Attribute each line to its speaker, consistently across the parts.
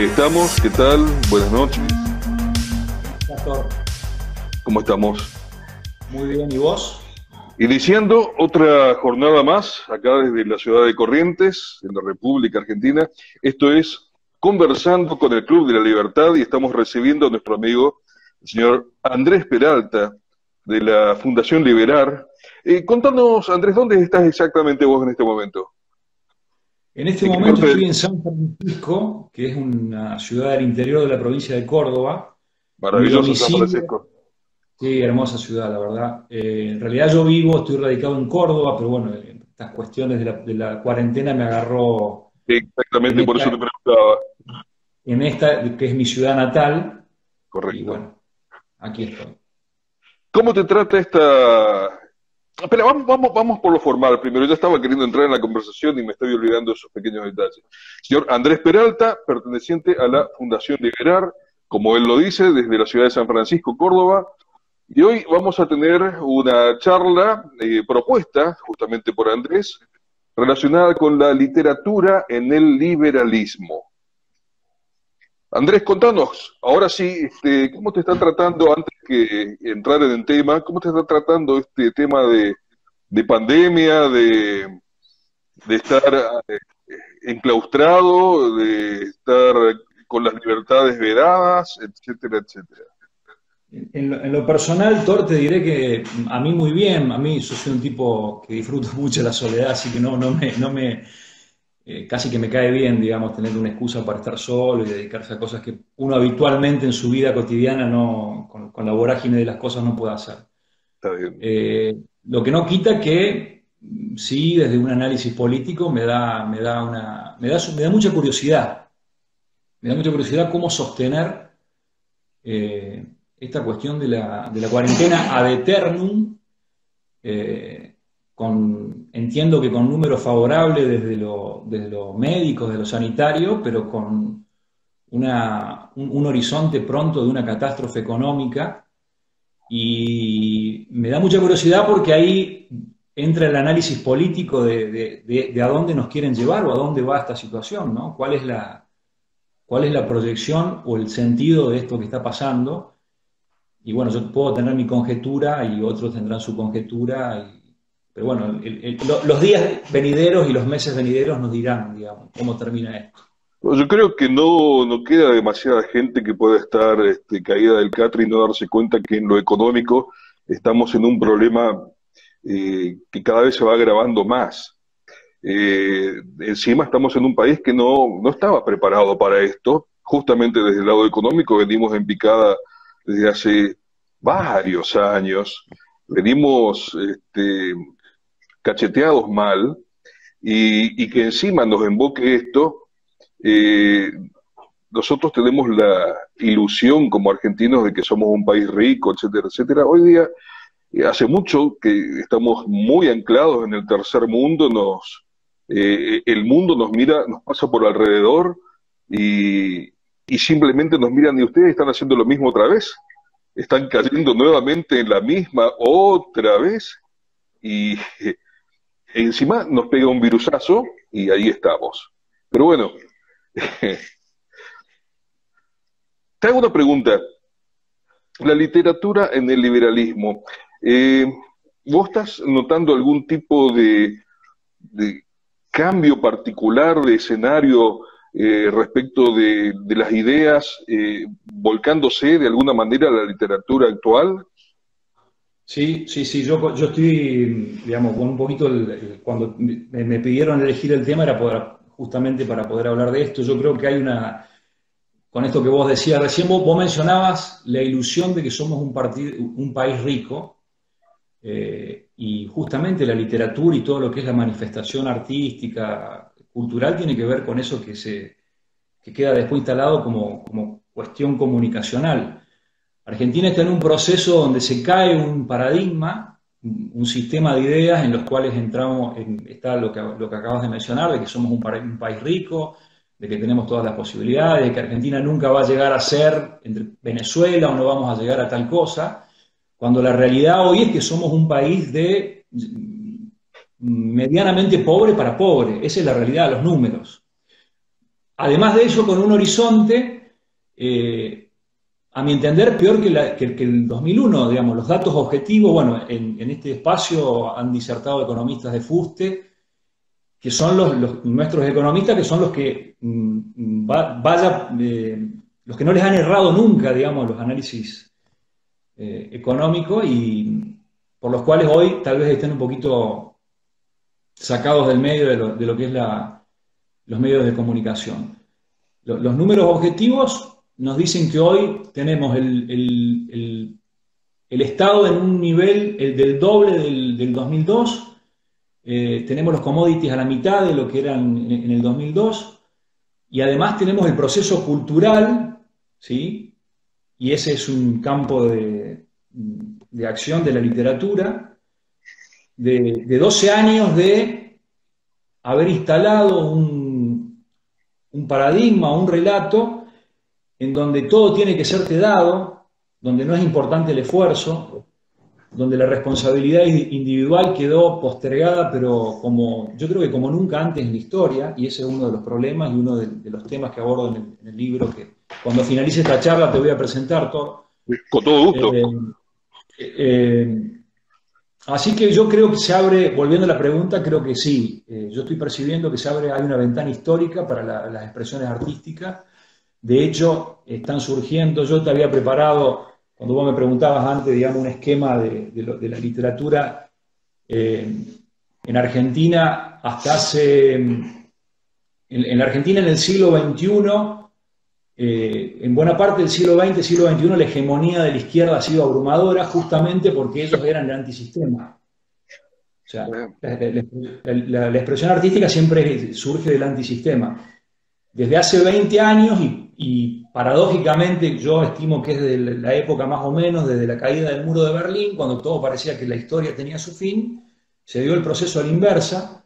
Speaker 1: Ahí estamos, ¿qué tal? Buenas noches.
Speaker 2: Pastor,
Speaker 1: ¿Cómo estamos?
Speaker 2: muy bien, ¿y vos?
Speaker 1: Iniciando otra jornada más, acá desde la ciudad de Corrientes, en la República Argentina. Esto es Conversando con el Club de la Libertad y estamos recibiendo a nuestro amigo, el señor Andrés Peralta, de la Fundación Liberar. Eh, contanos, Andrés, ¿dónde estás exactamente vos en este momento?
Speaker 2: En este
Speaker 1: ¿En qué
Speaker 2: momento estoy en San Francisco, que es una ciudad del interior de la provincia de Córdoba.
Speaker 1: Maravilloso San Francisco.
Speaker 2: Sí, hermosa ciudad, la verdad. Eh, en realidad yo vivo, estoy radicado en Córdoba, pero bueno, estas cuestiones de la, de la cuarentena me agarró
Speaker 1: Exactamente,
Speaker 2: En
Speaker 1: por eso te preguntaba.
Speaker 2: en esta, que es mi ciudad natal, y
Speaker 1: Correcto.
Speaker 2: bueno, aquí estoy.
Speaker 1: ¿Cómo te trata esta... Espera, vamos, vamos, vamos por lo formal primero. Ya estaba queriendo entrar en la conversación y me estoy olvidando de esos pequeños detalles. Señor Andrés Peralta, perteneciente a la Fundación Liberar, como él lo dice, desde la ciudad de San Francisco, Córdoba. Y hoy vamos a tener una charla eh, propuesta, justamente por Andrés, relacionada con la literatura en el liberalismo. Andrés, contanos, ahora sí, este, ¿cómo te está tratando, antes que entrar en el tema, cómo te está tratando este tema de, de pandemia, de, estar eh, enclaustrado, de estar con las libertades vedadas, etcétera, etcétera?
Speaker 2: En lo, en lo personal, Thor, te diré que a mí muy bien, a mí yo soy un tipo que disfruto mucho la soledad, así que no, no me, no me, eh, casi que me cae bien, digamos, tener una excusa para estar solo y dedicarse a cosas que uno habitualmente en su vida cotidiana no, con, con la vorágine de las cosas no puede hacer.
Speaker 1: Está bien.
Speaker 2: Eh, lo que no quita que sí, desde un análisis político me da, me da una, me da, su- me da mucha curiosidad. Me da mucha curiosidad cómo sostener eh, esta cuestión de la, de la cuarentena ad eternum, con, entiendo que con números favorables desde lo, desde lo médico, desde lo sanitario, pero con una, un, horizonte pronto de una catástrofe económica. Y me da mucha curiosidad porque ahí entra el análisis político de, de- de- de a dónde nos quieren llevar o a dónde va esta situación, ¿no? ¿Cuál es la, cuál es la proyección o el sentido de esto que está pasando? Y bueno, yo puedo tener mi conjetura y otros tendrán su conjetura, pero bueno, los días venideros y los meses venideros nos dirán, digamos, cómo termina esto.
Speaker 1: Yo creo que no, no queda demasiada gente que pueda estar este, caída del catre y no darse cuenta que en lo económico estamos en un problema eh, que cada vez se va agravando más. Eh, encima estamos en un país que no, no estaba preparado para esto, justamente desde el lado económico venimos en picada desde hace varios años, venimos este, cacheteados mal y, que encima nos emboque esto eh, nosotros tenemos la ilusión como argentinos de que somos un país rico, etcétera, etcétera. Hoy día, eh, hace mucho que estamos muy anclados en el tercer mundo, nos, eh, el mundo nos mira, nos pasa por alrededor y, y simplemente nos miran y ustedes están haciendo lo mismo otra vez. Están cayendo nuevamente en la misma otra vez y encima nos pega un virusazo y ahí estamos. Pero bueno, te hago una pregunta. La literatura en el liberalismo, eh, ¿vos estás notando algún tipo de, de cambio particular de escenario eh, respecto de, las ideas eh, volcándose de alguna manera a la literatura actual?
Speaker 2: Sí, sí, sí, yo, yo estoy, digamos, con un poquito, el- cuando me, me pidieron elegir el tema era poder- justamente para poder hablar de esto. Yo creo que hay una, con esto que vos decías recién, vos, vos mencionabas la ilusión de que somos un, partido, un país rico, eh, y justamente la literatura y todo lo que es la manifestación artística, cultural, tiene que ver con eso que, se, que queda después instalado como, como cuestión comunicacional. Argentina está en un proceso donde se cae un paradigma, un sistema de ideas en los cuales entramos, en- está lo que, acabas de mencionar, de que somos un, pa- un país rico, de que tenemos todas las posibilidades, de que Argentina nunca va a llegar a ser entre Venezuela o no vamos a llegar a tal cosa, cuando la realidad hoy es que somos un país de mm, medianamente pobre para pobre, esa es la realidad, los números. además de ello, con un horizonte, eh, a mi entender, peor que, el 2001, digamos, los datos objetivos, bueno, en, este espacio han disertado economistas de Fuste, que son nuestros economistas, que son los que mm, vaya, eh, los que no les han errado nunca, digamos, los análisis eh, económicos y por los cuales hoy tal vez estén un poquito sacados del medio de lo, que es los medios de comunicación. Los, números objetivos nos dicen que hoy tenemos el, Estado en un nivel del doble del, 2002, eh, tenemos los commodities a la mitad de lo que eran en, el 2002, y además tenemos el proceso cultural, ¿sí? y ese es un campo de, de acción de la literatura, de, 12 años de haber instalado un, un paradigma, un relato, en donde todo tiene que serte dado, donde no es importante el esfuerzo, donde la responsabilidad individual quedó postergada, pero como yo creo que como nunca antes en la historia, y ese es uno de los problemas y uno de, los temas que abordo en el, libro, que cuando finalice esta charla te voy a presentar todo.
Speaker 1: Con todo gusto.
Speaker 2: Eh, eh, así que yo creo que se abre, volviendo a la pregunta, creo que sí. Eh, yo estoy percibiendo que se abre, hay una ventana histórica para las expresiones artísticas. De hecho, están surgiendo, yo te había preparado, cuando vos me preguntabas antes, digamos, un esquema de, la literatura eh, en Argentina hasta hace, en, en la Argentina en el siglo XXI, eh, en buena parte del siglo XX, siglo XXI, la hegemonía de la izquierda ha sido abrumadora justamente porque ellos eran el antisistema. O sea, la, expresión artística siempre surge del antisistema. Desde hace 20 años, y, paradójicamente yo estimo que es de la época más o menos, desde la caída del muro de Berlín, cuando todo parecía que la historia tenía su fin, se dio el proceso a la inversa,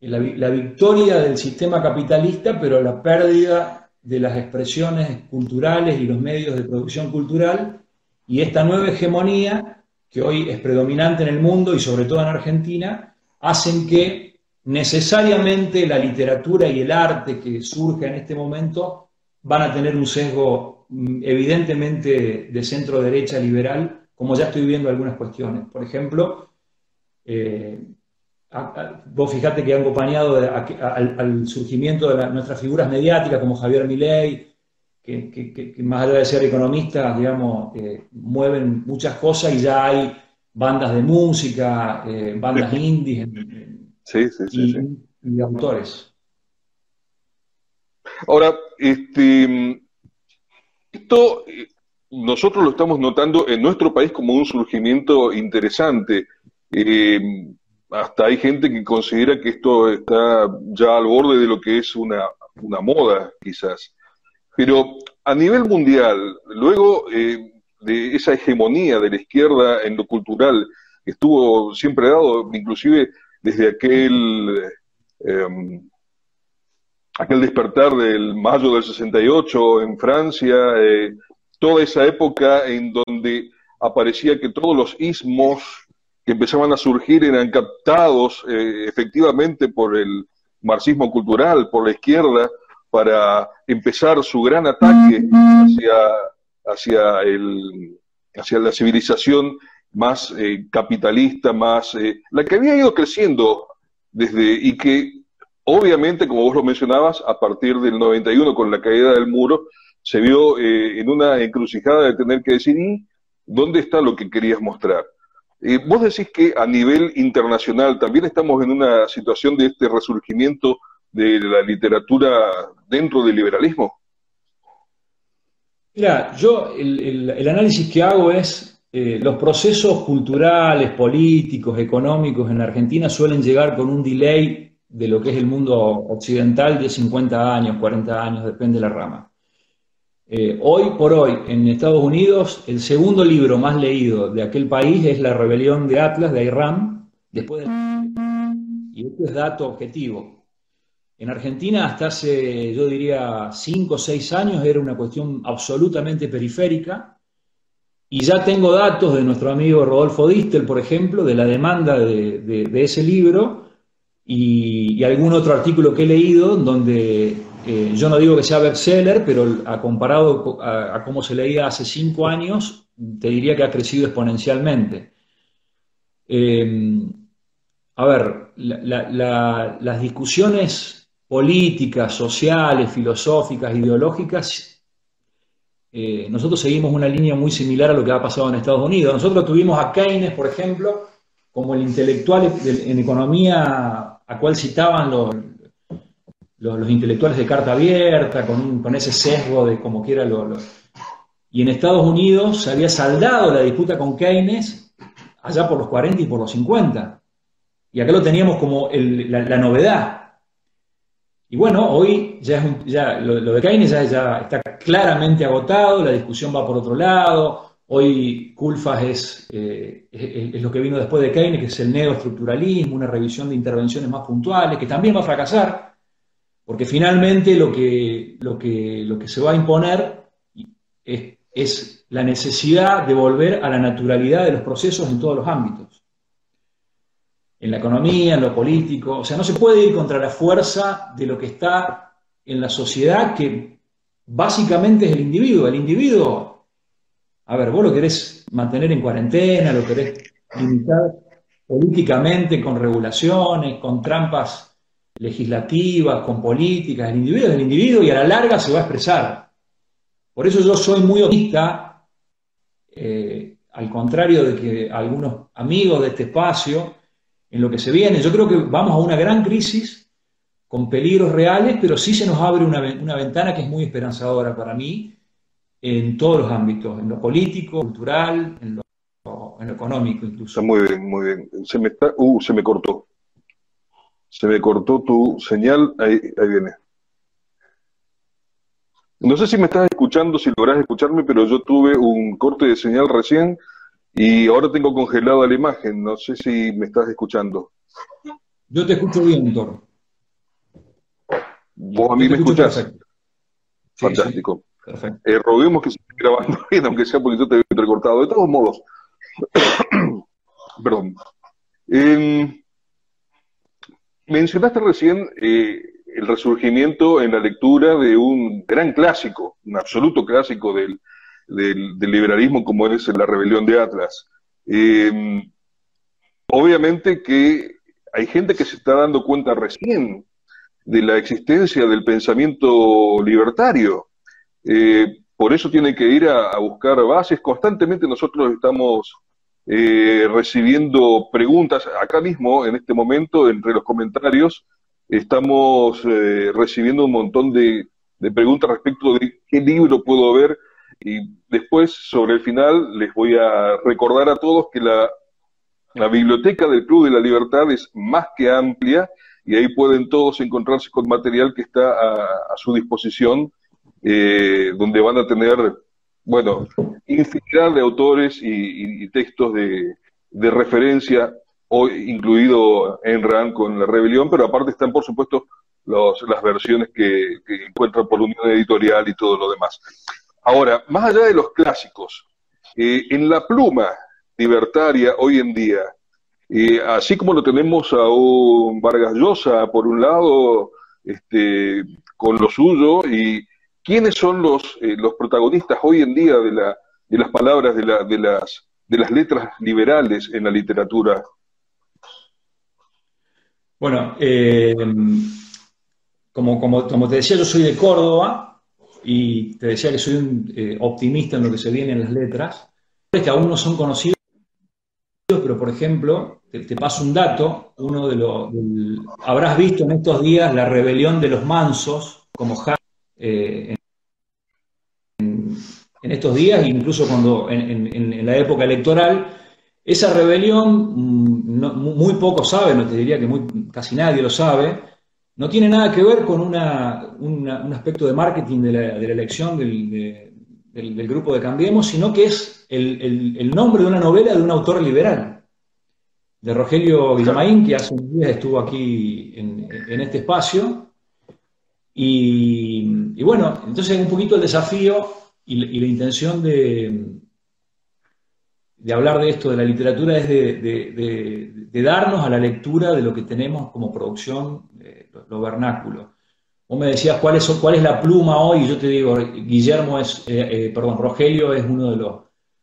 Speaker 2: la, la victoria del sistema capitalista, pero la pérdida de las expresiones culturales y los medios de producción cultural y esta nueva hegemonía que hoy es predominante en el mundo y sobre todo en Argentina, hacen que necesariamente la literatura y el arte que surge en este momento van a tener un sesgo mm, evidentemente de centro derecha liberal, como ya estoy viendo algunas cuestiones. Por ejemplo, eh, vos fijate que han acompañado al, surgimiento de nuestras figuras mediáticas como Javier Milei, que, más allá de ser economistas, digamos, eh, mueven muchas cosas y ya hay bandas de música, eh, bandas indies y, autores.
Speaker 1: Ahora, este, esto eh, nosotros lo estamos notando en nuestro país como un surgimiento interesante hasta hay gente que considera que esto está ya al borde de lo que es una, moda, quizás. Pero a nivel mundial, luego eh, de esa hegemonía de la izquierda en lo cultural, estuvo siempre dado, inclusive desde aquel, em, aquel despertar del mayo del 68 en Francia, eh, toda esa época en donde aparecía que todos los ismos que empezaban a surgir eran captados eh, efectivamente por el marxismo cultural, por la izquierda, para empezar su gran ataque hacia, hacia, el, hacia la civilización más eh, capitalista, más la que había ido creciendo desde y que obviamente, como vos lo mencionabas, a partir del 91 con la caída del muro, se vio en una encrucijada de tener que decir, ¿y dónde está lo que querías mostrar? Eh, vos decís que a nivel internacional también estamos en una situación de este resurgimiento de la literatura dentro del liberalismo.
Speaker 2: Mira, yo el, análisis que hago es eh, los procesos culturales, políticos, económicos en Argentina suelen llegar con un delay de lo que es el mundo occidental de 50 años, 40 años, depende de la rama. Eh, hoy por hoy, en Estados Unidos, el segundo libro más leído de aquel país es La rebelión de Atlas, de Iram, después de... Y esto es dato objetivo. En Argentina, hasta hace, yo diría, cinco o seis años, era una cuestión absolutamente periférica. Y ya tengo datos de nuestro amigo Rodolfo Distel, por ejemplo, de la demanda de, ese libro, y, algún otro artículo que he leído donde eh, yo no digo que sea bestseller, pero comparado a, cómo se leía hace cinco años, te diría que ha crecido exponencialmente. Eh, a ver, las discusiones políticas, sociales, filosóficas, ideológicas, eh, nosotros seguimos una línea muy similar a lo que ha pasado en Estados Unidos. Nosotros tuvimos a Keynes, por ejemplo, como el intelectual en economía a cual citaban los, los, intelectuales de carta abierta, con, ese sesgo de como quiera lo, Y en Estados Unidos se había saldado la disputa con Keynes allá por los 40 y por los 50. Y acá lo teníamos como la, novedad. Y bueno, hoy ya, ya lo, de Keynes ya, está claramente agotado, la discusión va por otro lado. Hoy Culfas eh, es, lo que vino después de Keynes, que es el neoestructuralismo, una revisión de intervenciones más puntuales, que también va a fracasar, porque finalmente lo que se va a imponer es, es la necesidad de volver a la naturalidad de los procesos en todos los ámbitos. En la economía, en lo político. O sea, no se puede ir contra la fuerza de lo que está en la sociedad, que básicamente es el individuo. El individuo, a ver, vos lo querés mantener en cuarentena, lo querés limitar políticamente con regulaciones, con trampas legislativas, con políticas, el individuo es el individuo y a la larga se va a expresar. Por eso yo soy muy optimista, eh, al contrario de que algunos amigos de este espacio, en lo que se viene. Yo creo que vamos a una gran crisis con peligros reales, pero sí se nos abre una, ventana que es muy esperanzadora para mí en todos los ámbitos, en lo político, cultural, en lo, económico incluso.
Speaker 1: Muy bien, muy bien. Se me, está, uh, se me cortó. Se me cortó tu señal, ahí, viene. No sé si me estás escuchando, si lográs escucharme, pero yo tuve un corte de señal recién y ahora tengo congelada la imagen. No sé si me estás escuchando.
Speaker 2: Yo te escucho bien, Thor.
Speaker 1: ¿Vos a mí me escuchás? Fantástico. Perfecto. Eh, roguemos que se esté grabando bien, aunque sea porque yo te he recortado. De todos modos, perdón. Mencionaste recién eh, el resurgimiento en la lectura de un gran clásico, un absoluto clásico del, liberalismo como es la rebelión de Atlas. Em, obviamente que hay gente que se está dando cuenta recién de la existencia del pensamiento libertario. Eh, por eso tiene que ir a, buscar bases. Constantemente nosotros estamos eh, recibiendo preguntas. Acá mismo, en este momento, entre los comentarios, estamos eh, recibiendo un montón de, preguntas respecto de qué libro puedo ver. Y después, sobre el final, les voy a recordar a todos que la, biblioteca del Club de la Libertad es más que amplia y ahí pueden todos encontrarse con material que está a, su disposición, eh, donde van a tener bueno, infinidad de autores y, textos de, referencia, hoy incluido en RAN con la rebelión, pero aparte están, por supuesto, las versiones que, encuentran por Unión Editorial y todo lo demás. Ahora, más allá de los clásicos, eh, en la pluma libertaria hoy en día, eh, así como lo tenemos a un Vargas Llosa, por un lado, este, con lo suyo, y ¿Quiénes son los, eh, los protagonistas hoy en día de, la, de las palabras, de, la, de, las, de las letras liberales en la literatura?
Speaker 2: Bueno, eh, como, como, te decía, yo soy de Córdoba y te decía que soy un eh, optimista en lo que se viene en las letras. que aún no son conocidos, pero por ejemplo, te, paso un dato, uno de los... habrás visto en estos días la rebelión de los mansos, como eh, en, estos días, incluso cuando en, la época electoral, esa rebelión, mm, muy poco sabe, no te diría que casi nadie lo sabe, no tiene nada que ver con un aspecto de marketing de la, elección del, grupo de Cambiemos, sino que es el, nombre de una novela de un autor liberal, de Rogelio Villamaín, que hace unos días estuvo aquí en este espacio, y, bueno, entonces un poquito el desafío y, la intención de, de hablar de esto, de la literatura, es de, darnos a la lectura de lo que tenemos como producción, eh, lo, vernáculo. Vos me decías cuál es, cuál es la pluma hoy, y yo te digo, Guillermo es, eh, eh, perdón, Rogelio es uno de los,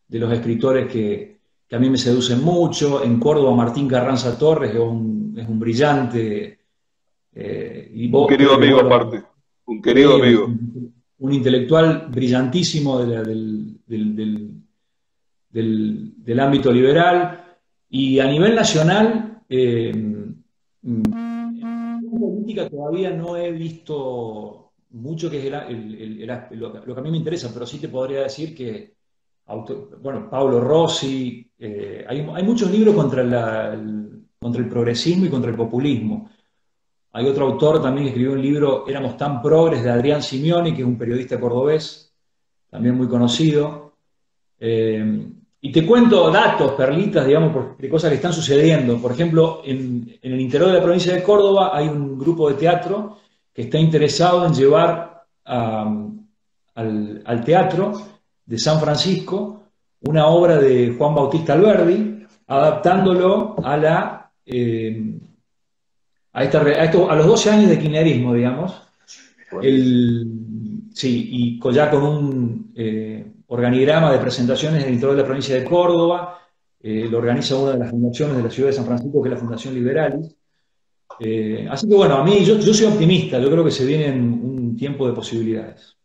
Speaker 2: de los escritores que, a mí me seducen mucho. En Córdoba, Martín Carranza Torres es un, es un brillante.
Speaker 1: Un querido amigo aparte, un querido amigo.
Speaker 2: Un, intelectual brillantísimo del del, ámbito liberal y a nivel nacional, eh, en política todavía no he visto mucho que es lo, que a mí me interesa, pero sí te podría decir que, bueno, Pablo Rossi, eh, hay, muchos libros contra, el, contra el progresismo y contra el populismo. Hay otro autor también que escribió un libro, Éramos tan progres, de Adrián Simeoni, que es un periodista cordobés, también muy conocido. Eh, y te cuento datos, perlitas, digamos, de cosas que están sucediendo. Por ejemplo, en, el interior de la provincia de Córdoba hay un grupo de teatro que está interesado en llevar al, teatro de San Francisco una obra de Juan Bautista Alberdi, adaptándolo a la eh, a, esta, a, los 12 años de kirchnerismo, digamos. sí, y ya con un eh, organigrama de presentaciones en el interior de la provincia de Córdoba, eh, lo organiza una de las fundaciones de la ciudad de San Francisco, que es la Fundación Liberalis. Eh, así que bueno, a mí yo, soy optimista, yo creo que se viene un tiempo de posibilidades.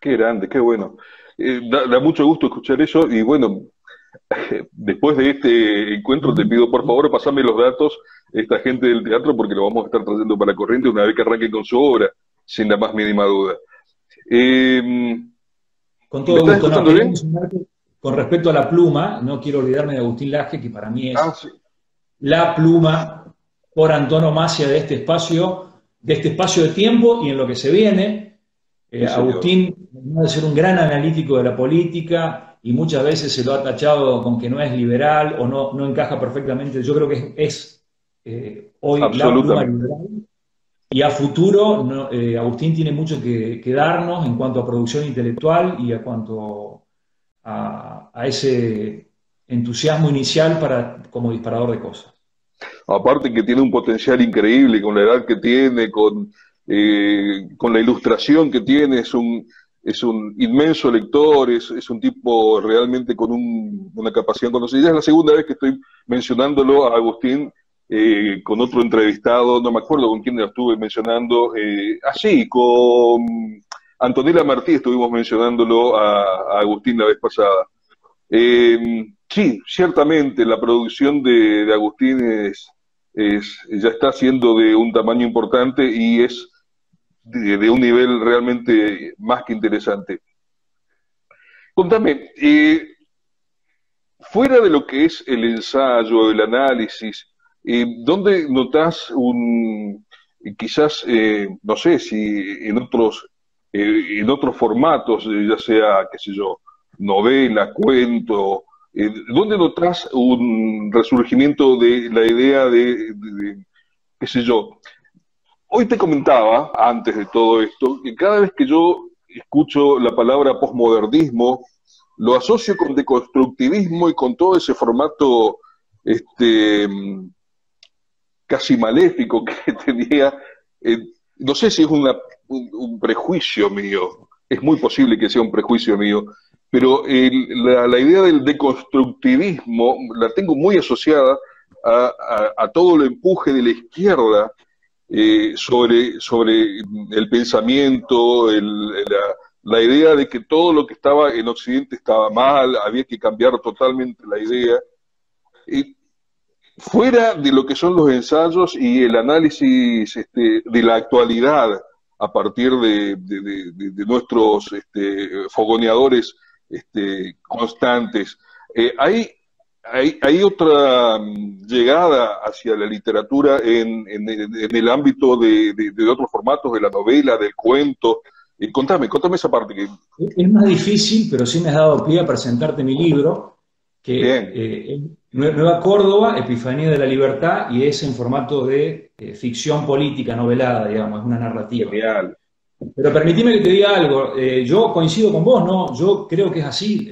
Speaker 1: Qué grande, qué bueno. Eh, da, mucho gusto escuchar eso y bueno, después de este encuentro te pido por favor pasame los datos esta gente del teatro porque lo vamos a estar trayendo para corriente una vez que arranque con su obra, sin la más mínima duda. Eh,
Speaker 2: con todo gusto. con respecto a la pluma, no quiero olvidarme de Agustín Laje, que para mí es ah, la pluma por antonomasia de este espacio, de este espacio de tiempo y en lo que se viene. Eh, Agustín debe ser un gran analítico de la política y muchas veces se lo ha tachado con que no es liberal o no, no encaja perfectamente. Yo creo que es, eh, hoy la pluma liberal y a futuro, eh, Agustín tiene mucho que, darnos en cuanto a producción intelectual y a cuanto a, ese entusiasmo inicial para, como disparador de cosas.
Speaker 1: Aparte que tiene un potencial increíble con la edad que tiene, con, eh, con la ilustración que tiene, es un, es un inmenso lector, es, es un tipo realmente con una capacidad conocida. Es la segunda vez que estoy mencionándolo a Agustín eh, con otro entrevistado, no me acuerdo con quién lo estuve mencionando, eh, así, con Antonella Martí estuvimos mencionándolo a, Agustín la vez pasada. Eh, sí, ciertamente la producción de, Agustín es, ya está siendo de un tamaño importante y es de, un nivel realmente más que interesante. Contame, fuera de lo que es el ensayo, el análisis, ¿Dónde notas un, quizás, eh, no sé si en otros, eh, en otros formatos, eh, ya sea, qué sé yo, novela, cuento, ¿dónde notas un resurgimiento de la idea de, qué sé yo? Hoy te comentaba, antes de todo esto, que cada vez que yo escucho la palabra posmodernismo, lo asocio con deconstructivismo y con todo ese formato este, casi maléfico que tenía. Eh, no sé si es un, prejuicio mío, es muy posible que sea un prejuicio mío, pero la, idea del deconstructivismo la tengo muy asociada a, todo el empuje de la izquierda eh, sobre, sobre el pensamiento, la, idea de que todo lo que estaba en Occidente estaba mal, había que cambiar totalmente la idea. Fuera de lo que son los ensayos y el análisis este, de la actualidad a partir de, nuestros este, fogoneadores este, constantes, eh, hay, hay, otra mm, llegada hacia la literatura en, el ámbito de, otros formatos, de la novela, del cuento. Eh, contame, contame esa parte. Que...
Speaker 2: Es más difícil, pero sí me has dado pie a presentarte mi libro, que eh, Nueva Córdoba, Epifanía de la Libertad, y es en formato de eh, ficción política novelada, digamos, es una narrativa. Pero permitime que te diga algo, eh, yo coincido con vos, ¿no? Yo creo que es así,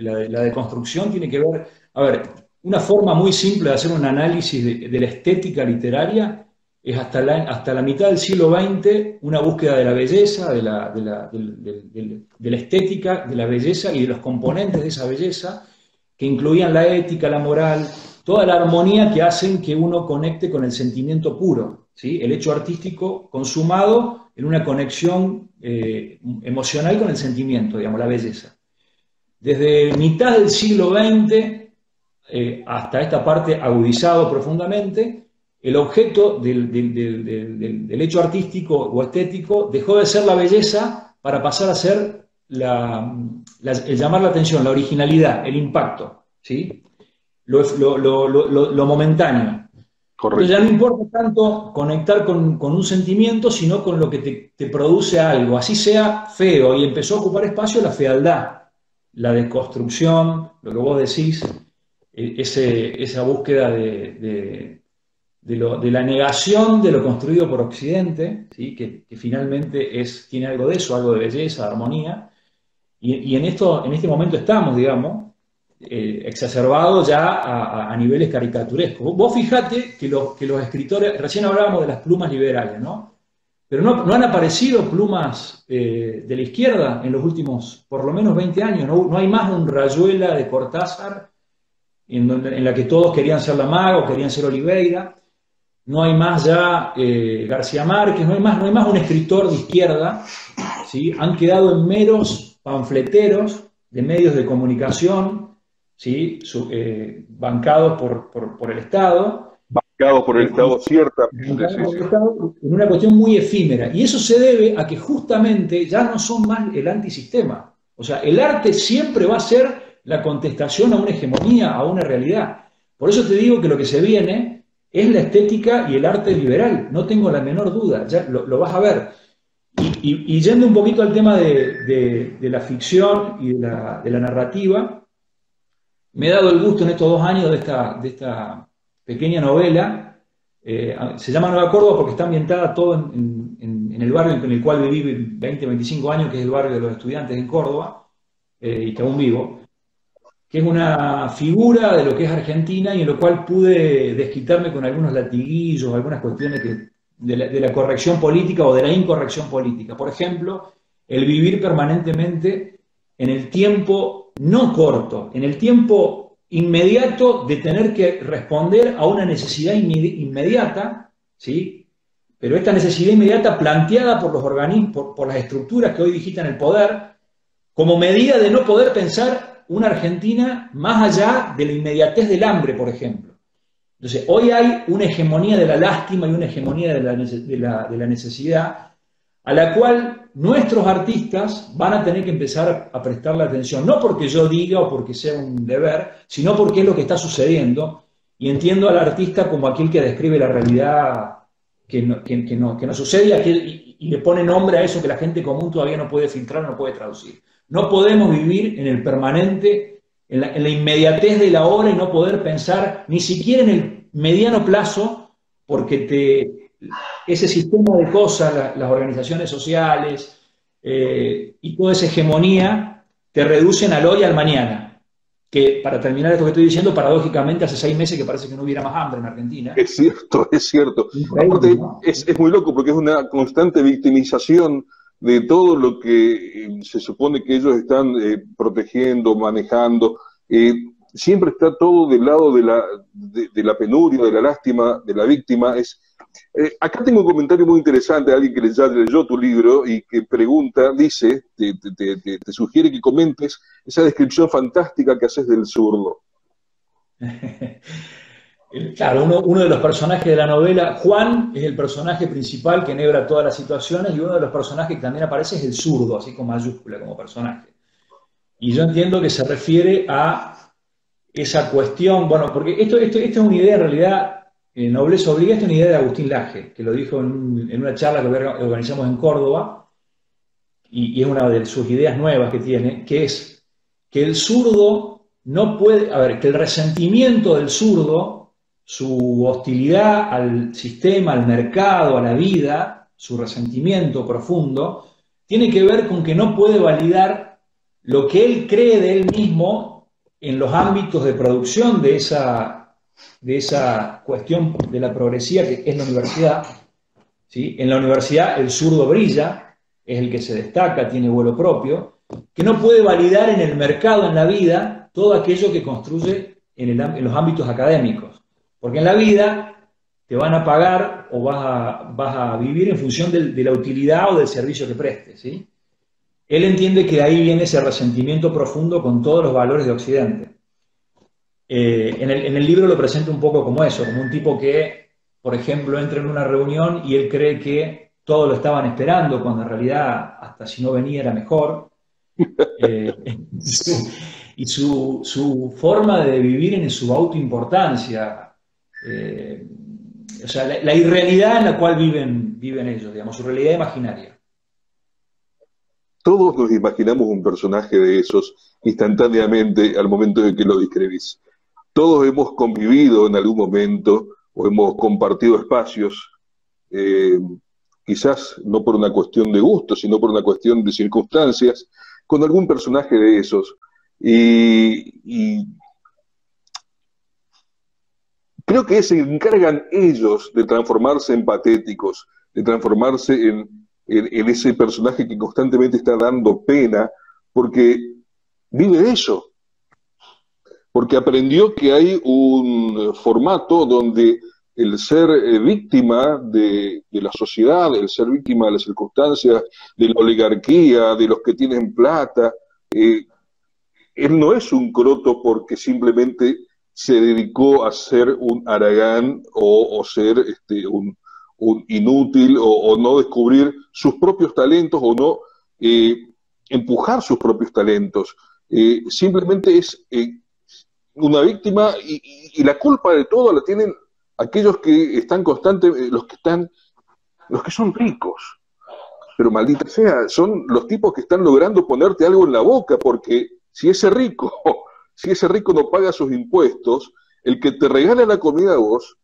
Speaker 2: la, deconstrucción tiene que ver, a ver, una forma muy simple de hacer un análisis de, la estética literaria es hasta la, hasta la mitad del siglo XX una búsqueda de la belleza, de la, de la estética, de la belleza y de los componentes de esa belleza, que incluían la ética, la moral, toda la armonía que hacen que uno conecte con el sentimiento puro, ¿sí? el hecho artístico consumado en una conexión eh, emocional con el sentimiento, digamos, la belleza. Desde mitad del siglo XX eh, hasta esta parte agudizado profundamente, el objeto del, hecho artístico o estético dejó de ser la belleza para pasar a ser el llamar la atención, la originalidad, el impacto, ¿sí? lo momentáneo. Entonces ya no importa tanto conectar con, un sentimiento, sino con lo que te, produce algo, así sea feo, y empezó a ocupar espacio la fealdad, la deconstrucción, lo que vos decís, e, esa búsqueda de, la negación de lo construido por Occidente, ¿sí? que, finalmente es, tiene algo de eso, algo de belleza, de armonía, y, en, esto, en este momento estamos, digamos, eh, exacerbado ya a, niveles caricaturescos. Vos fijate que los, que los escritores, recién hablábamos de las plumas liberales, ¿no? Pero no, han aparecido plumas eh, de la izquierda en los últimos, por lo menos 20 años. No, hay más un rayuela de Cortázar en, en, la que todos querían ser la maga o querían ser Oliveira. No hay más ya eh, García Márquez, no hay, más, no hay más un escritor de izquierda. ¿sí? Han quedado en meros panfleteros de medios de comunicación ¿sí? Eh, bancados por, el Estado.
Speaker 1: Bancados por el Estado, cierta.
Speaker 2: en una cuestión muy efímera. Y eso se debe a que justamente ya no son más el antisistema. O sea, el arte siempre va a ser la contestación a una hegemonía, a una realidad. Por eso te digo que lo que se viene es la estética y el arte liberal. No tengo la menor duda, ya lo, vas a ver. Y, yendo un poquito al tema de, la ficción y de la narrativa, me he dado el gusto en estos dos años de esta, de esta pequeña novela. Eh, se llama Nueva Córdoba porque está ambientada todo en, el barrio en el cual viví 20, 25 años, que es el barrio de los estudiantes en Córdoba, eh, y que aún vivo, que es una figura de lo que es Argentina y en lo cual pude desquitarme con algunos latiguillos, algunas cuestiones de, la, corrección política o de la incorrección política. Por ejemplo, el vivir permanentemente en el tiempo no corto, en el tiempo inmediato de tener que responder a una necesidad inmediata, ¿sí? Pero esta necesidad inmediata planteada por los organismos, por, las estructuras que hoy digitan el poder, como medida de no poder pensar una Argentina más allá de la inmediatez del hambre, por ejemplo. Entonces, hoy hay una hegemonía de la lástima y una hegemonía de la necesidad a la cual nuestros artistas van a tener que empezar a prestarle atención, no porque yo diga o porque sea un deber, sino porque es lo que está sucediendo, y entiendo al artista como aquel que describe la realidad que no, sucede y, le pone nombre a eso que la gente común todavía no puede filtrar, no puede traducir. No podemos vivir en el permanente, en la, inmediatez de la hora y no poder pensar ni siquiera en el mediano plazo, porque te, ese sistema de cosas, las organizaciones sociales eh, y toda esa hegemonía te reducen al hoy y al mañana. Que para terminar esto que estoy diciendo, paradójicamente hace seis meses que parece que no hubiera más hambre en Argentina.
Speaker 1: Es cierto, es cierto. es, muy loco porque es una constante victimización de todo lo que eh, se supone que ellos están eh, protegiendo, manejando. siempre está todo del lado de la, de la penuria, de la lástima, de la víctima. Es, eh, acá tengo un comentario muy interesante de alguien que ya leyó tu libro y que pregunta, dice, te, sugiere que comentes esa descripción fantástica que haces del zurdo.
Speaker 2: Claro, uno, de los personajes de la novela, Juan, es el personaje principal que enhebra todas las situaciones y uno de los personajes que también aparece es el zurdo, así con mayúscula como personaje. Y yo entiendo que se refiere a esa cuestión, bueno, porque esto, esto, esto es una idea en realidad eh, Nobleza Obliga es una idea de Agustín Laje, que lo dijo en, una charla que organizamos en Córdoba, y, es una de sus ideas nuevas que tiene, que es que el zurdo no puede, a ver, que el resentimiento del zurdo, su hostilidad al sistema, al mercado, a la vida, su resentimiento profundo, tiene que ver con que no puede validar lo que él cree de él mismo en los ámbitos de producción de esa, de esa cuestión de la progresía que es la universidad. ¿sí? En la universidad el zurdo brilla, es el que se destaca, tiene vuelo propio, que no puede validar en el mercado, en la vida, todo aquello que construye en, los ámbitos académicos. Porque en la vida te van a pagar o vas a, vas a vivir en función de la utilidad o del servicio que prestes. ¿sí? Él entiende que ahí viene ese resentimiento profundo con todos los valores de Occidente. Eh, en, el, en, el, libro lo presenta un poco como eso, como un tipo que, por ejemplo, entra en una reunión y él cree que todos lo estaban esperando, cuando en realidad hasta si no venía era mejor. Eh, y su, su, forma de vivir en su autoimportancia, eh, o sea, la, irrealidad en la cual viven, viven ellos, digamos, su realidad imaginaria.
Speaker 1: Todos nos imaginamos un personaje de esos instantáneamente al momento de que lo describís. Todos hemos convivido en algún momento o hemos compartido espacios, eh, quizás no por una cuestión de gusto, sino por una cuestión de circunstancias, con algún personaje de esos. Y, creo que se encargan ellos de transformarse en patéticos, de transformarse en, ese personaje que constantemente está dando pena, porque vive eso, porque aprendió que hay un formato donde el ser eh, víctima de, la sociedad, el ser víctima de las circunstancias, de la oligarquía, de los que tienen plata, eh, él no es un croto porque simplemente se dedicó a ser un aragán o, ser este, un, inútil o, no descubrir sus propios talentos o no eh, empujar sus propios talentos. simplemente es una víctima y, la culpa de todo la tienen aquellos que están constantes, eh, los que están, los que son ricos. Pero maldita sea, son los tipos que están logrando ponerte algo en la boca, porque si ese rico, si ese rico no paga sus impuestos, el que te regala la comida a vos,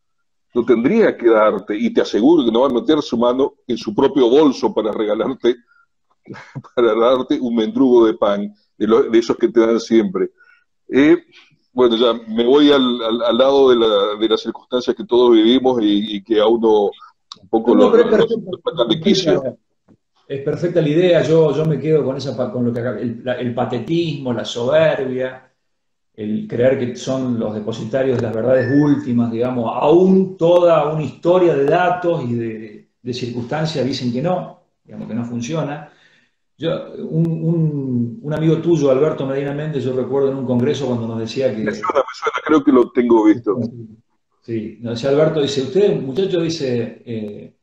Speaker 1: lo tendría que darte, y te aseguro que no va a meter su mano en su propio bolso para regalarte, para darte un mendrugo de pan, de, de esos que te dan siempre. Eh, bueno, ya me voy al, al, lado de, la, de, las circunstancias que todos vivimos y, que a uno un poco lo,
Speaker 2: es, perfecta, es perfecta la idea, yo, yo me quedo con esa con lo que el, patetismo, la soberbia, el creer que son los depositarios de las verdades últimas, digamos, aún toda una historia de datos y de, de circunstancias dicen que no, digamos que no funciona. Yo, un, un, amigo tuyo, Alberto Medina Méndez, yo recuerdo en un congreso cuando nos decía que...
Speaker 1: Me suena, me suena, creo que lo tengo visto.
Speaker 2: Sí, nos decía Alberto, dice, usted, muchacho, dice, eh,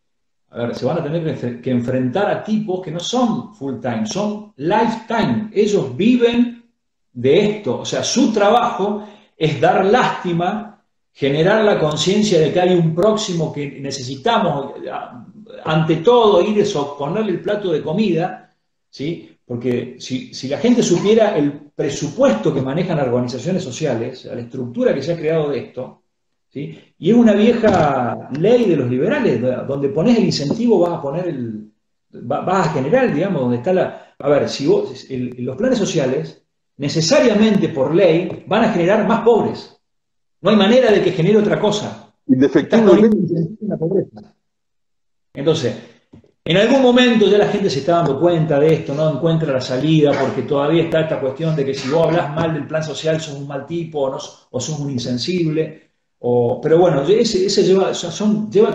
Speaker 2: a ver, se van a tener que, enfrentar a tipos que no son full time, son lifetime. Ellos viven de esto, o sea, su trabajo es dar lástima, generar la conciencia de que hay un próximo que necesitamos, ante todo, ir a ponerle el plato de comida ¿sí? Porque si, la gente supiera el presupuesto que manejan las organizaciones sociales, la estructura que se ha creado de esto, ¿sí? y es una vieja ley de los liberales, donde pones el incentivo vas a poner el, vas a generar, digamos, donde está la... A ver, si vos, los planes sociales, necesariamente por ley, van a generar más pobres. No hay manera de que genere otra cosa.
Speaker 1: Indefectiblemente.
Speaker 2: Entonces, en algún momento ya la gente se está dando cuenta de esto, no encuentra la salida, porque todavía está esta cuestión de que si vos hablas mal del plan social sos un mal tipo o, no, sos un insensible. Pero bueno, ese, lleva,